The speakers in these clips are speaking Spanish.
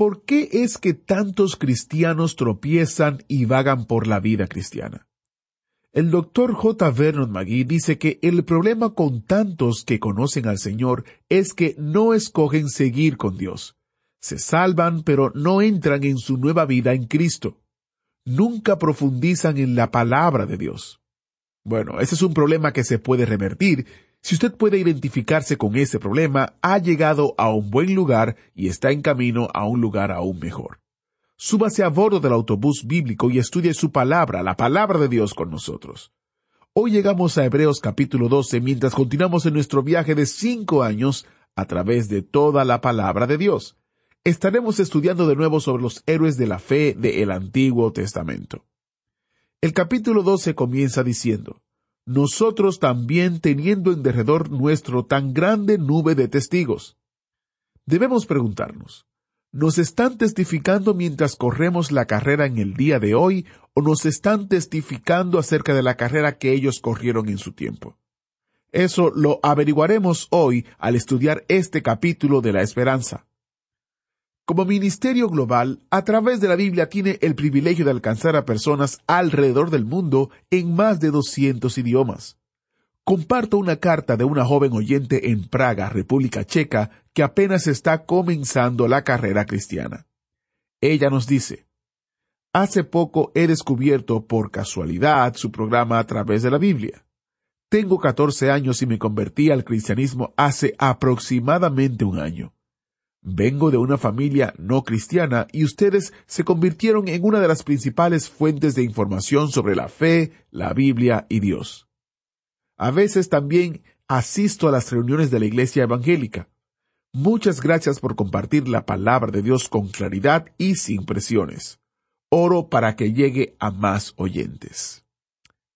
¿Por qué es que tantos cristianos tropiezan y vagan por la vida cristiana? El doctor J. Vernon McGee dice que el problema con tantos que conocen al Señor es que no escogen seguir con Dios. Se salvan pero no entran en su nueva vida en Cristo. Nunca profundizan en la palabra de Dios. Bueno, ese es un problema que se puede revertir. Si usted puede identificarse con ese problema, ha llegado a un buen lugar y está en camino a un lugar aún mejor. Súbase a bordo del autobús bíblico y estudie su palabra, la palabra de Dios con nosotros. Hoy llegamos a Hebreos capítulo 12 mientras continuamos en nuestro viaje de cinco años a través de toda la palabra de Dios. Estaremos estudiando de nuevo sobre los héroes de la fe del Antiguo Testamento. El capítulo 12 comienza diciendo, Nosotros también teniendo en derredor nuestro tan grande nube de testigos. Debemos preguntarnos, ¿Nos están testificando mientras corremos la carrera en el día de hoy o nos están testificando acerca de la carrera que ellos corrieron en su tiempo? Eso lo averiguaremos hoy al estudiar este capítulo de la esperanza. Como ministerio global, a través de la Biblia tiene el privilegio de alcanzar a personas alrededor del mundo en más de 200 idiomas. Comparto una carta de una joven oyente en Praga, República Checa, que apenas está comenzando la carrera cristiana. Ella nos dice, Hace poco he descubierto por casualidad su programa a través de la Biblia. Tengo 14 años y me convertí al cristianismo hace aproximadamente un año. Vengo de una familia no cristiana y ustedes se convirtieron en una de las principales fuentes de información sobre la fe, la Biblia y Dios. A veces también asisto a las reuniones de la iglesia evangélica. Muchas gracias por compartir la palabra de Dios con claridad y sin presiones. Oro para que llegue a más oyentes.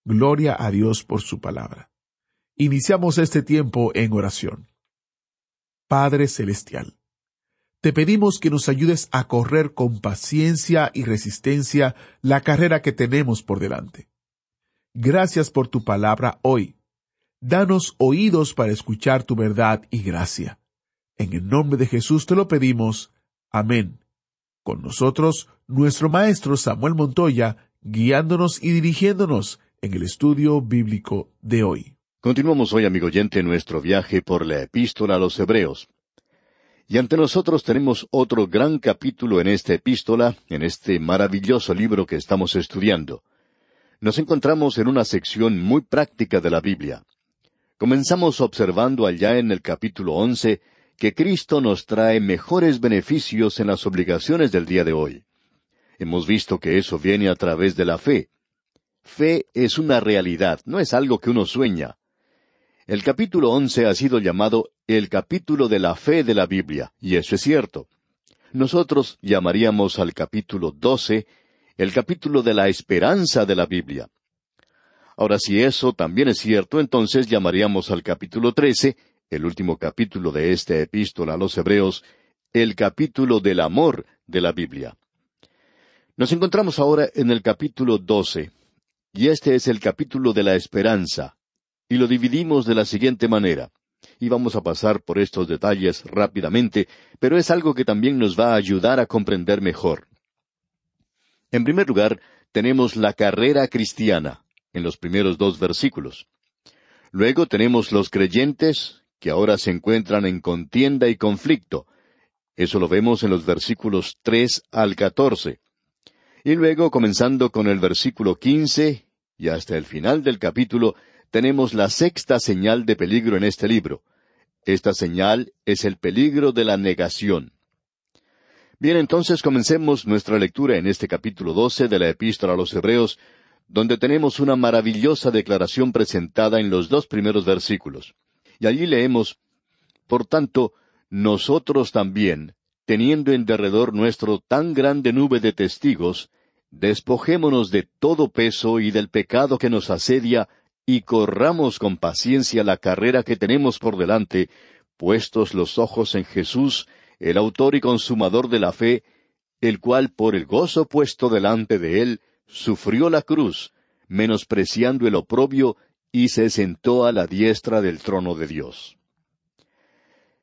Gloria a Dios por su palabra. Iniciamos este tiempo en oración. Padre Celestial, te pedimos que nos ayudes a correr con paciencia y resistencia la carrera que tenemos por delante. Gracias por tu palabra hoy. Danos oídos para escuchar tu verdad y gracia. En el nombre de Jesús te lo pedimos. Amén. Con nosotros, nuestro maestro Samuel Montoya, guiándonos y dirigiéndonos en el estudio bíblico de hoy. Continuamos hoy, amigo oyente, nuestro viaje por la epístola a los Hebreos. Y ante nosotros tenemos otro gran capítulo en esta epístola, en este maravilloso libro que estamos estudiando. Nos encontramos en una sección muy práctica de la Biblia. Comenzamos observando allá en el capítulo once que Cristo nos trae mejores beneficios en las obligaciones del día de hoy. Hemos visto que eso viene a través de la fe. Fe es una realidad, no es algo que uno sueña. El capítulo once ha sido llamado el capítulo de la fe de la Biblia, y eso es cierto. Nosotros llamaríamos al capítulo doce el capítulo de la esperanza de la Biblia. Ahora, si eso también es cierto, entonces llamaríamos al capítulo trece el último capítulo de esta epístola a los Hebreos, el capítulo del amor de la Biblia. Nos encontramos ahora en el capítulo doce, y este es el capítulo de la esperanza, y lo dividimos de la siguiente manera. Y vamos a pasar por estos detalles rápidamente, pero es algo que también nos va a ayudar a comprender mejor. En primer lugar, tenemos la carrera cristiana, en los primeros dos versículos. Luego tenemos los creyentes, que ahora se encuentran en contienda y conflicto. Eso lo vemos en los versículos tres al catorce. Y luego, comenzando con el versículo quince y hasta el final del capítulo, tenemos la sexta señal de peligro en este libro. Esta señal es el peligro de la negación. Bien, entonces comencemos nuestra lectura en este capítulo doce de la Epístola a los Hebreos, donde tenemos una maravillosa declaración presentada en los dos primeros versículos. Y allí leemos, Por tanto, nosotros también, teniendo en derredor nuestro tan grande nube de testigos, despojémonos de todo peso y del pecado que nos asedia, y corramos con paciencia la carrera que tenemos por delante, puestos los ojos en Jesús, el autor y consumador de la fe, el cual por el gozo puesto delante de él, sufrió la cruz, menospreciando el oprobio, y se sentó a la diestra del trono de Dios.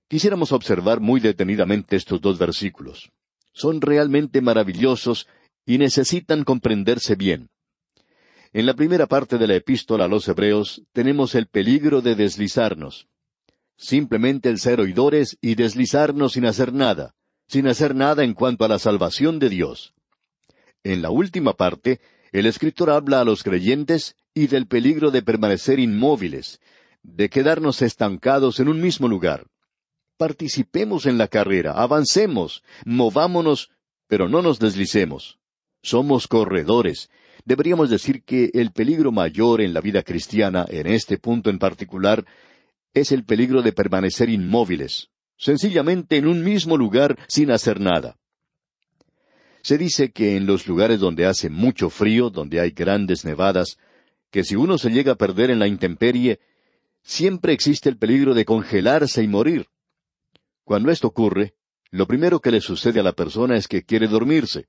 Quisiéramos observar muy detenidamente estos dos versículos. Son realmente maravillosos y necesitan comprenderse bien. En la primera parte de la epístola a los Hebreos tenemos el peligro de deslizarnos. Simplemente el ser oidores y deslizarnos sin hacer nada, sin hacer nada en cuanto a la salvación de Dios. En la última parte, el escritor habla a los creyentes y del peligro de permanecer inmóviles, de quedarnos estancados en un mismo lugar. Participemos en la carrera, avancemos, movámonos, pero no nos deslicemos. Somos corredores. Deberíamos decir que el peligro mayor en la vida cristiana, en este punto en particular, es el peligro de permanecer inmóviles, sencillamente en un mismo lugar sin hacer nada. Se dice que en los lugares donde hace mucho frío, donde hay grandes nevadas, que si uno se llega a perder en la intemperie, siempre existe el peligro de congelarse y morir. Cuando esto ocurre, lo primero que le sucede a la persona es que quiere dormirse.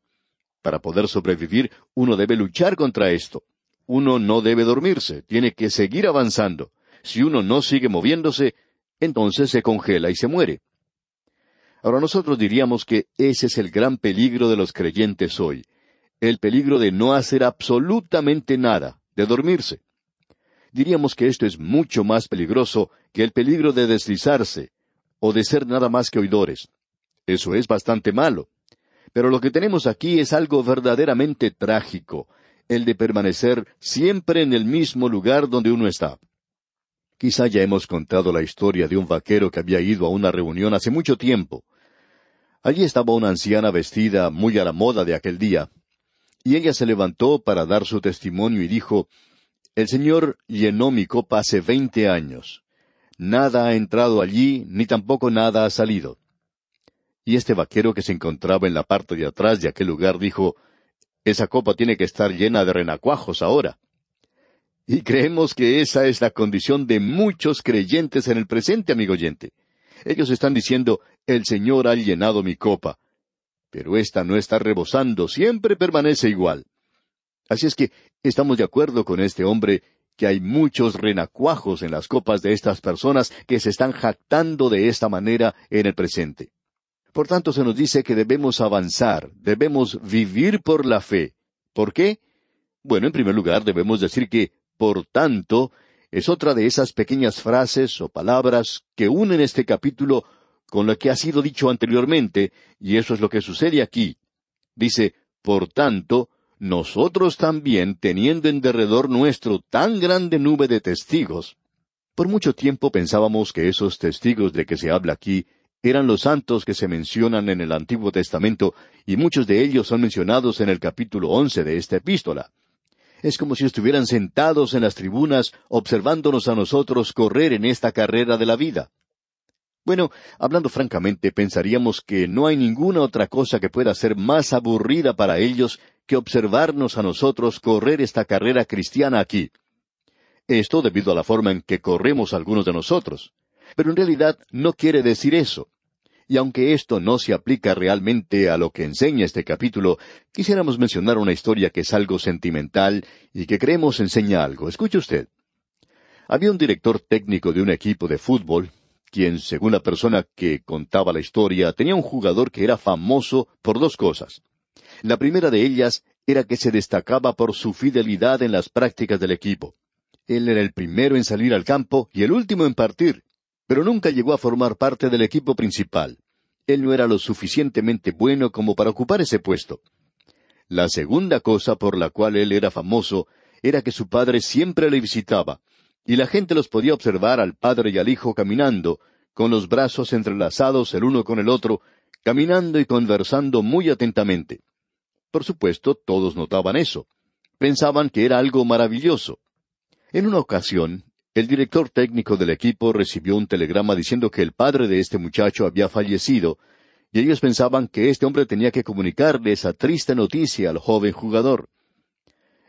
Para poder sobrevivir, uno debe luchar contra esto. Uno no debe dormirse, tiene que seguir avanzando. Si uno no sigue moviéndose, entonces se congela y se muere. Ahora nosotros diríamos que ese es el gran peligro de los creyentes hoy, el peligro de no hacer absolutamente nada, de dormirse. Diríamos que esto es mucho más peligroso que el peligro de deslizarse, o de ser nada más que oidores. Eso es bastante malo. Pero lo que tenemos aquí es algo verdaderamente trágico, el de permanecer siempre en el mismo lugar donde uno está. Quizá ya hemos contado la historia de un vaquero que había ido a una reunión hace mucho tiempo. Allí estaba una anciana vestida muy a la moda de aquel día, y ella se levantó para dar su testimonio y dijo, El Señor llenó mi copa hace veinte años. Nada ha entrado allí, ni tampoco nada ha salido. Y este vaquero que se encontraba en la parte de atrás de aquel lugar dijo, Esa copa tiene que estar llena de renacuajos ahora. Y creemos que esa es la condición de muchos creyentes en el presente, amigo oyente. Ellos están diciendo, el Señor ha llenado mi copa. Pero esta no está rebosando, siempre permanece igual. Así es que estamos de acuerdo con este hombre que hay muchos renacuajos en las copas de estas personas que se están jactando de esta manera en el presente. Por tanto, se nos dice que debemos avanzar, debemos vivir por la fe. ¿Por qué? Bueno, en primer lugar, debemos decir que, por tanto, es otra de esas pequeñas frases o palabras que unen este capítulo con lo que ha sido dicho anteriormente, y eso es lo que sucede aquí. Dice, por tanto, nosotros también, teniendo en derredor nuestro tan grande nube de testigos, por mucho tiempo pensábamos que esos testigos de que se habla aquí eran los santos que se mencionan en el Antiguo Testamento, y muchos de ellos son mencionados en el capítulo once de esta epístola. Es como si estuvieran sentados en las tribunas observándonos a nosotros correr en esta carrera de la vida. Bueno, hablando francamente, pensaríamos que no hay ninguna otra cosa que pueda ser más aburrida para ellos que observarnos a nosotros correr esta carrera cristiana aquí. Esto debido a la forma en que corremos algunos de nosotros. Pero en realidad no quiere decir eso. Y aunque esto no se aplica realmente a lo que enseña este capítulo, quisiéramos mencionar una historia que es algo sentimental y que creemos enseña algo. Escuche usted. Había un director técnico de un equipo de fútbol, quien, según la persona que contaba la historia, tenía un jugador que era famoso por dos cosas. La primera de ellas era que se destacaba por su fidelidad en las prácticas del equipo. Él era el primero en salir al campo y el último en partir pero nunca llegó a formar parte del equipo principal. Él no era lo suficientemente bueno como para ocupar ese puesto. La segunda cosa por la cual él era famoso era que su padre siempre le visitaba, y la gente los podía observar al padre y al hijo caminando, con los brazos entrelazados el uno con el otro, caminando y conversando muy atentamente. Por supuesto, todos notaban eso. Pensaban que era algo maravilloso. En una ocasión, el director técnico del equipo recibió un telegrama diciendo que el padre de este muchacho había fallecido, y ellos pensaban que este hombre tenía que comunicarle esa triste noticia al joven jugador.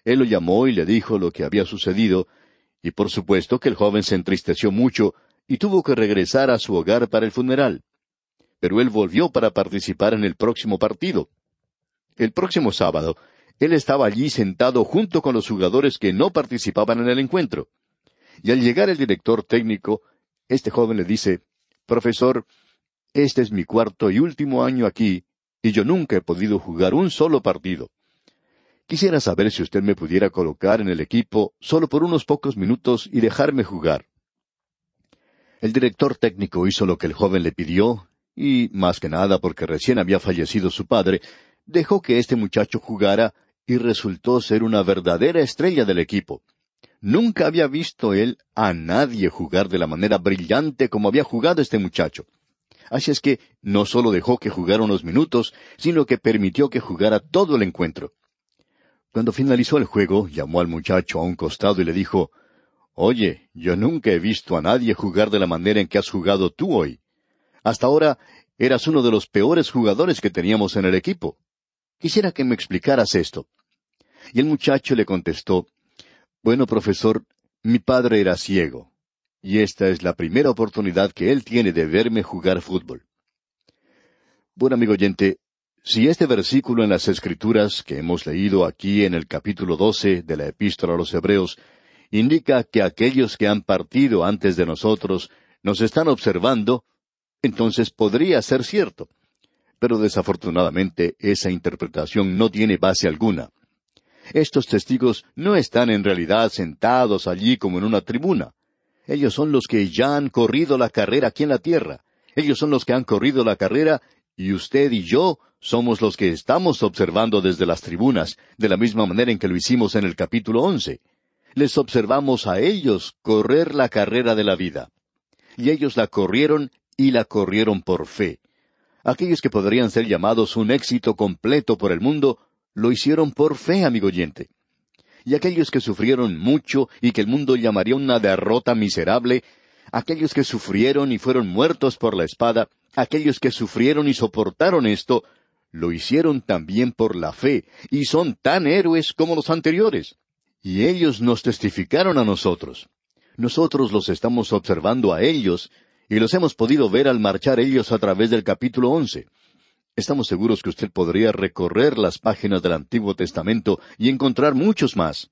Él lo llamó y le dijo lo que había sucedido, y por supuesto que el joven se entristeció mucho y tuvo que regresar a su hogar para el funeral. Pero él volvió para participar en el próximo partido. El próximo sábado, él estaba allí sentado junto con los jugadores que no participaban en el encuentro. Y al llegar el director técnico, este joven le dice, Profesor, este es mi cuarto y último año aquí, y yo nunca he podido jugar un solo partido. Quisiera saber si usted me pudiera colocar en el equipo solo por unos pocos minutos y dejarme jugar. El director técnico hizo lo que el joven le pidió, y, más que nada porque recién había fallecido su padre, dejó que este muchacho jugara y resultó ser una verdadera estrella del equipo. Nunca había visto él a nadie jugar de la manera brillante como había jugado este muchacho. Así es que no solo dejó que jugara unos minutos, sino que permitió que jugara todo el encuentro. Cuando finalizó el juego, llamó al muchacho a un costado y le dijo, Oye, yo nunca he visto a nadie jugar de la manera en que has jugado tú hoy. Hasta ahora eras uno de los peores jugadores que teníamos en el equipo. Quisiera que me explicaras esto. Y el muchacho le contestó, Bueno, profesor, mi padre era ciego, y esta es la primera oportunidad que él tiene de verme jugar fútbol. Bueno, amigo oyente, si este versículo en las Escrituras que hemos leído aquí en el capítulo doce de la Epístola a los Hebreos indica que aquellos que han partido antes de nosotros nos están observando, entonces podría ser cierto. Pero desafortunadamente esa interpretación no tiene base alguna. Estos testigos no están en realidad sentados allí como en una tribuna. Ellos son los que ya han corrido la carrera aquí en la tierra. Ellos son los que han corrido la carrera y usted y yo somos los que estamos observando desde las tribunas, de la misma manera en que lo hicimos en el capítulo once. Les observamos a ellos correr la carrera de la vida. Y ellos la corrieron y la corrieron por fe. Aquellos que podrían ser llamados un éxito completo por el mundo, lo hicieron por fe, amigo oyente. Y aquellos que sufrieron mucho y que el mundo llamaría una derrota miserable, aquellos que sufrieron y fueron muertos por la espada, aquellos que sufrieron y soportaron esto, lo hicieron también por la fe, y son tan héroes como los anteriores. Y ellos nos testificaron a nosotros. Nosotros los estamos observando a ellos, y los hemos podido ver al marchar ellos a través del capítulo once. Estamos seguros que usted podría recorrer las páginas del Antiguo Testamento y encontrar muchos más.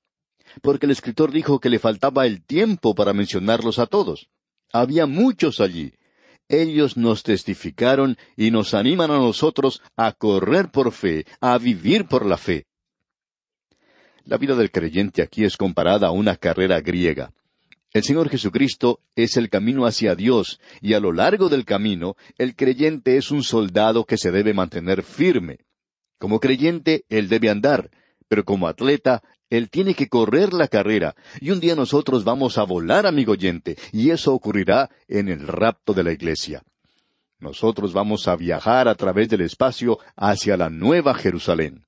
Porque el escritor dijo que le faltaba el tiempo para mencionarlos a todos. Había muchos allí, ellos nos testificaron y nos animan a nosotros a correr por fe, a vivir por la fe. La vida del creyente aquí es comparada a una carrera griega. El Señor Jesucristo es el camino hacia Dios, y a lo largo del camino, el creyente es un soldado que se debe mantener firme. Como creyente, él debe andar, pero como atleta, él tiene que correr la carrera, y un día nosotros vamos a volar, amigo oyente, y eso ocurrirá en el rapto de la iglesia. Nosotros vamos a viajar a través del espacio hacia la nueva Jerusalén.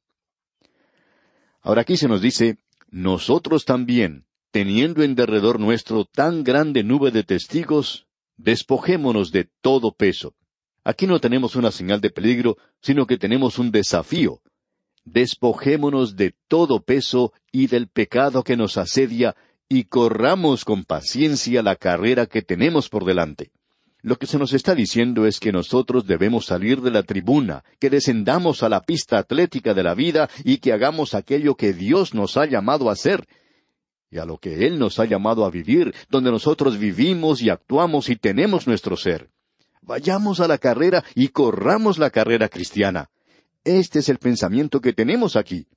Ahora aquí se nos dice, nosotros también, teniendo en derredor nuestro tan grande nube de testigos, despojémonos de todo peso. Aquí no tenemos una señal de peligro, sino que tenemos un desafío despojémonos de todo peso y del pecado que nos asedia, y corramos con paciencia la carrera que tenemos por delante. Lo que se nos está diciendo es que nosotros debemos salir de la tribuna, que descendamos a la pista atlética de la vida y que hagamos aquello que Dios nos ha llamado a hacer, a lo que Él nos ha llamado a vivir, donde nosotros vivimos y actuamos y tenemos nuestro ser. Vayamos a la carrera y corramos la carrera cristiana. Este es el pensamiento que tenemos aquí.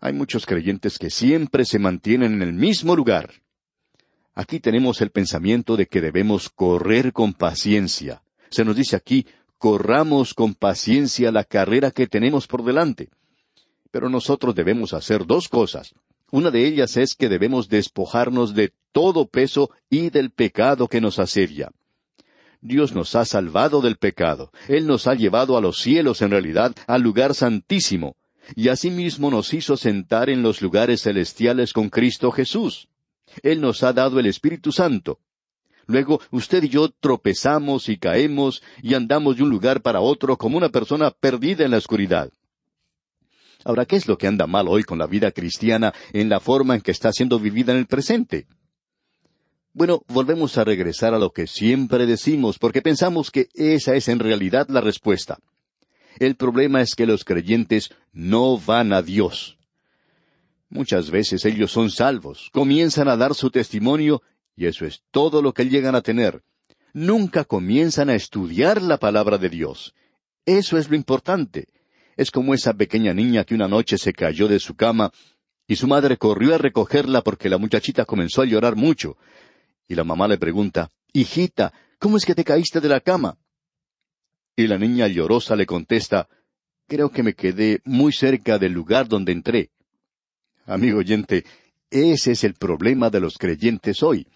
Hay muchos creyentes que siempre se mantienen en el mismo lugar. Aquí tenemos el pensamiento de que debemos correr con paciencia. Se nos dice aquí, corramos con paciencia la carrera que tenemos por delante. Pero nosotros debemos hacer dos cosas. Una de ellas es que debemos despojarnos de todo peso y del pecado que nos asedia. Dios nos ha salvado del pecado. Él nos ha llevado a los cielos en realidad, al lugar santísimo, y asimismo nos hizo sentar en los lugares celestiales con Cristo Jesús. Él nos ha dado el Espíritu Santo. Luego usted y yo tropezamos y caemos y andamos de un lugar para otro como una persona perdida en la oscuridad. Ahora, ¿qué es lo que anda mal hoy con la vida cristiana en la forma en que está siendo vivida en el presente? Bueno, volvemos a regresar a lo que siempre decimos, porque pensamos que esa es en realidad la respuesta. El problema es que los creyentes no van a Dios. Muchas veces ellos son salvos, comienzan a dar su testimonio y eso es todo lo que llegan a tener. Nunca comienzan a estudiar la palabra de Dios. Eso es lo importante. Es como esa pequeña niña que una noche se cayó de su cama y su madre corrió a recogerla porque la muchachita comenzó a llorar mucho. Y la mamá le pregunta, Hijita, ¿cómo es que te caíste de la cama? Y la niña llorosa le contesta, Creo que me quedé muy cerca del lugar donde entré. Amigo oyente, ese es el problema de los creyentes hoy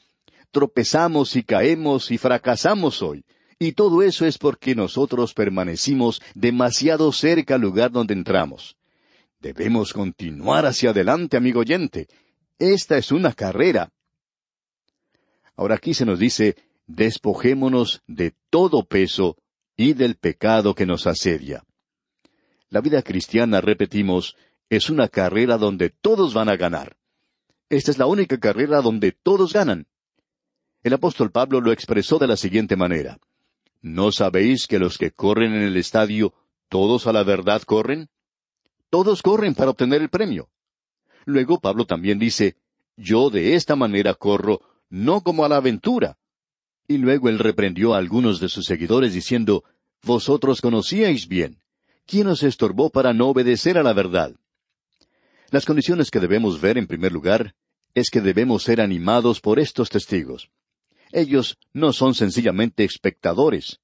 tropezamos y caemos y fracasamos hoy. Y todo eso es porque nosotros permanecimos demasiado cerca al lugar donde entramos. Debemos continuar hacia adelante, amigo oyente. Esta es una carrera. Ahora aquí se nos dice, despojémonos de todo peso y del pecado que nos asedia. La vida cristiana, repetimos, es una carrera donde todos van a ganar. Esta es la única carrera donde todos ganan. El apóstol Pablo lo expresó de la siguiente manera. ¿No sabéis que los que corren en el estadio, todos a la verdad corren? Todos corren para obtener el premio. Luego Pablo también dice, Yo de esta manera corro, no como a la aventura. Y luego él reprendió a algunos de sus seguidores diciendo, Vosotros conocíais bien. ¿Quién os estorbó para no obedecer a la verdad? Las condiciones que debemos ver en primer lugar es que debemos ser animados por estos testigos. Ellos no son sencillamente espectadores,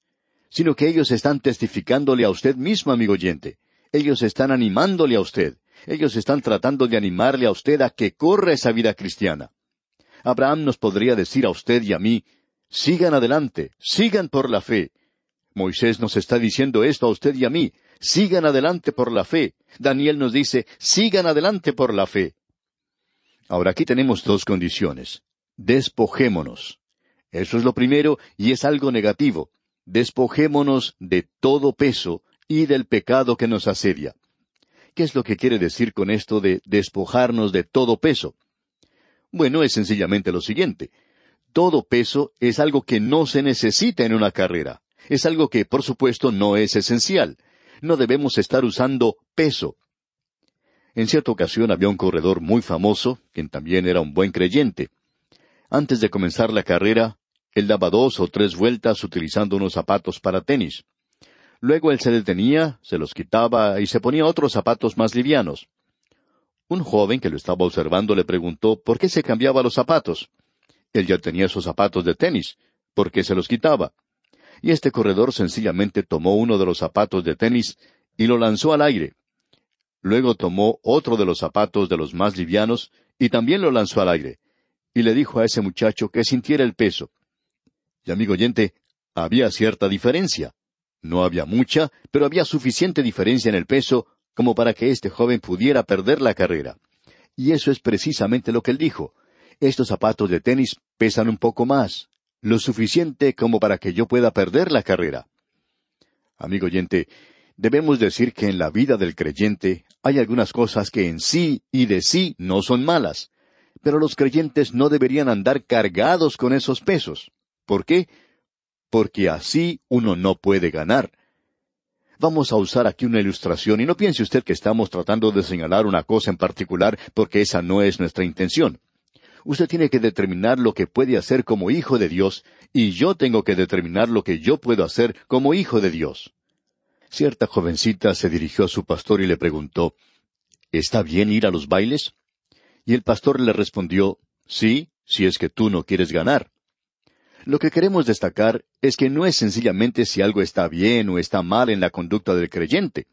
sino que ellos están testificándole a usted mismo, amigo oyente. Ellos están animándole a usted. Ellos están tratando de animarle a usted a que corra esa vida cristiana. Abraham nos podría decir a usted y a mí, sigan adelante, sigan por la fe. Moisés nos está diciendo esto a usted y a mí, sigan adelante por la fe. Daniel nos dice, sigan adelante por la fe. Ahora aquí tenemos dos condiciones. Despojémonos. Eso es lo primero y es algo negativo. Despojémonos de todo peso y del pecado que nos asedia. ¿Qué es lo que quiere decir con esto de despojarnos de todo peso? Bueno, es sencillamente lo siguiente. Todo peso es algo que no se necesita en una carrera. Es algo que, por supuesto, no es esencial. No debemos estar usando peso. En cierta ocasión había un corredor muy famoso, quien también era un buen creyente. Antes de comenzar la carrera, él daba dos o tres vueltas utilizando unos zapatos para tenis. Luego él se detenía, se los quitaba y se ponía otros zapatos más livianos. Un joven que lo estaba observando le preguntó por qué se cambiaba los zapatos. Él ya tenía esos zapatos de tenis, ¿por qué se los quitaba? Y este corredor sencillamente tomó uno de los zapatos de tenis y lo lanzó al aire. Luego tomó otro de los zapatos de los más livianos y también lo lanzó al aire y le dijo a ese muchacho que sintiera el peso. Y amigo oyente, había cierta diferencia. No había mucha, pero había suficiente diferencia en el peso como para que este joven pudiera perder la carrera. Y eso es precisamente lo que él dijo. Estos zapatos de tenis pesan un poco más, lo suficiente como para que yo pueda perder la carrera. Amigo oyente, debemos decir que en la vida del creyente hay algunas cosas que en sí y de sí no son malas, pero los creyentes no deberían andar cargados con esos pesos. ¿Por qué? Porque así uno no puede ganar. Vamos a usar aquí una ilustración y no piense usted que estamos tratando de señalar una cosa en particular porque esa no es nuestra intención. Usted tiene que determinar lo que puede hacer como hijo de Dios y yo tengo que determinar lo que yo puedo hacer como hijo de Dios. Cierta jovencita se dirigió a su pastor y le preguntó, ¿Está bien ir a los bailes? Y el pastor le respondió, Sí, si es que tú no quieres ganar. Lo que queremos destacar es que no es sencillamente si algo está bien o está mal en la conducta del creyente.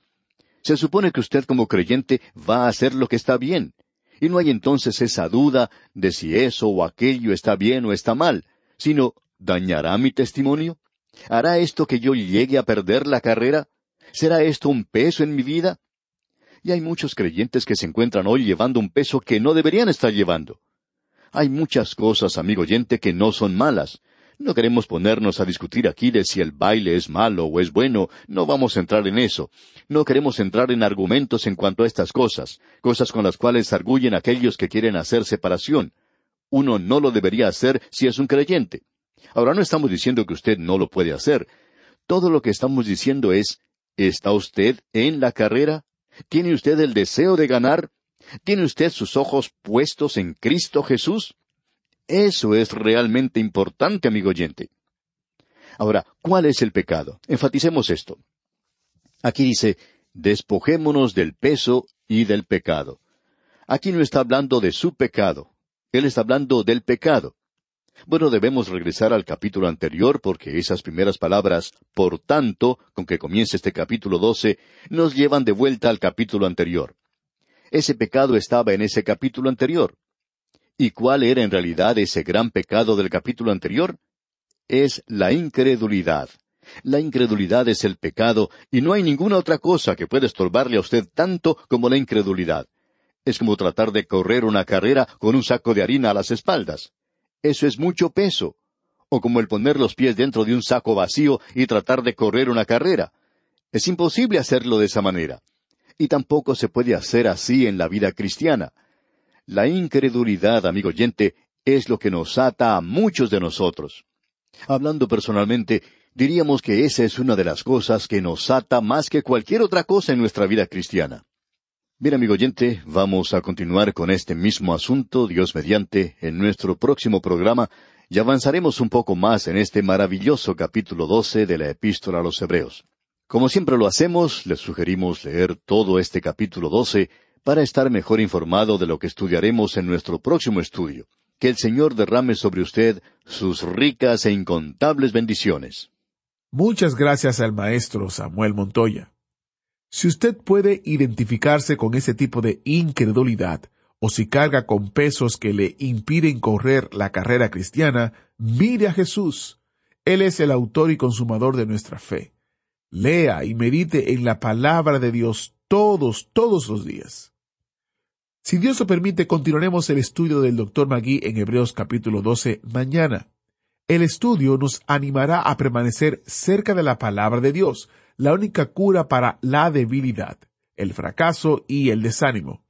Se supone que usted como creyente va a hacer lo que está bien, y no hay entonces esa duda de si eso o aquello está bien o está mal, sino ¿dañará mi testimonio? ¿Hará esto que yo llegue a perder la carrera? ¿Será esto un peso en mi vida? Y hay muchos creyentes que se encuentran hoy llevando un peso que no deberían estar llevando. Hay muchas cosas, amigo oyente, que no son malas, No queremos ponernos a discutir aquí de si el baile es malo o es bueno, no vamos a entrar en eso. No queremos entrar en argumentos en cuanto a estas cosas, cosas con las cuales arguyen aquellos que quieren hacer separación. Uno no lo debería hacer si es un creyente. Ahora no estamos diciendo que usted no lo puede hacer. Todo lo que estamos diciendo es, ¿está usted en la carrera? ¿Tiene usted el deseo de ganar? ¿Tiene usted sus ojos puestos en Cristo Jesús? Eso es realmente importante, amigo oyente. Ahora, ¿cuál es el pecado? Enfaticemos esto. Aquí dice, despojémonos del peso y del pecado. Aquí no está hablando de su pecado, él está hablando del pecado. Bueno, debemos regresar al capítulo anterior porque esas primeras palabras, por tanto, con que comienza este capítulo doce, nos llevan de vuelta al capítulo anterior. Ese pecado estaba en ese capítulo anterior. ¿Y cuál era en realidad ese gran pecado del capítulo anterior? Es la incredulidad. La incredulidad es el pecado y no hay ninguna otra cosa que pueda estorbarle a usted tanto como la incredulidad. Es como tratar de correr una carrera con un saco de harina a las espaldas. Eso es mucho peso. O como el poner los pies dentro de un saco vacío y tratar de correr una carrera. Es imposible hacerlo de esa manera. Y tampoco se puede hacer así en la vida cristiana. La incredulidad, amigo oyente, es lo que nos ata a muchos de nosotros. Hablando personalmente, diríamos que esa es una de las cosas que nos ata más que cualquier otra cosa en nuestra vida cristiana. Bien, amigo oyente, vamos a continuar con este mismo asunto, Dios mediante, en nuestro próximo programa, y avanzaremos un poco más en este maravilloso capítulo doce de la Epístola a los Hebreos. Como siempre lo hacemos, les sugerimos leer todo este capítulo doce para estar mejor informado de lo que estudiaremos en nuestro próximo estudio. Que el Señor derrame sobre usted sus ricas e incontables bendiciones. Muchas gracias al maestro Samuel Montoya. Si usted puede identificarse con ese tipo de incredulidad, o si carga con pesos que le impiden correr la carrera cristiana, mire a Jesús. Él es el autor y consumador de nuestra fe. Lea y medite en la palabra de Dios todos, todos los días. Si Dios lo permite, continuaremos el estudio del Dr. Magui en Hebreos capítulo 12 mañana. El estudio nos animará a permanecer cerca de la palabra de Dios, la única cura para la debilidad, el fracaso y el desánimo.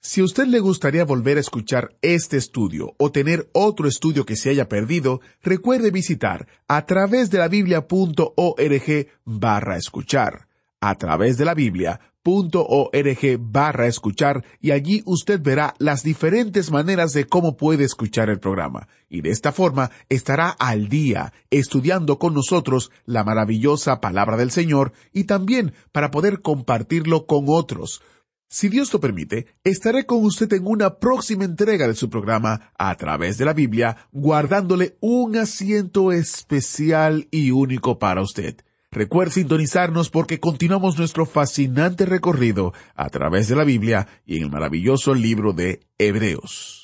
Si a usted le gustaría volver a escuchar este estudio o tener otro estudio que se haya perdido, recuerde visitar a través de la biblia.org barra escuchar. A través de la Biblia .org barra escuchar y allí usted verá las diferentes maneras de cómo puede escuchar el programa. Y de esta forma estará al día estudiando con nosotros la maravillosa palabra del Señor y también para poder compartirlo con otros. Si Dios lo permite, estaré con usted en una próxima entrega de su programa a través de la Biblia, guardándole un asiento especial y único para usted. Recuerde sintonizarnos porque continuamos nuestro fascinante recorrido a través de la Biblia y en el maravilloso libro de Hebreos.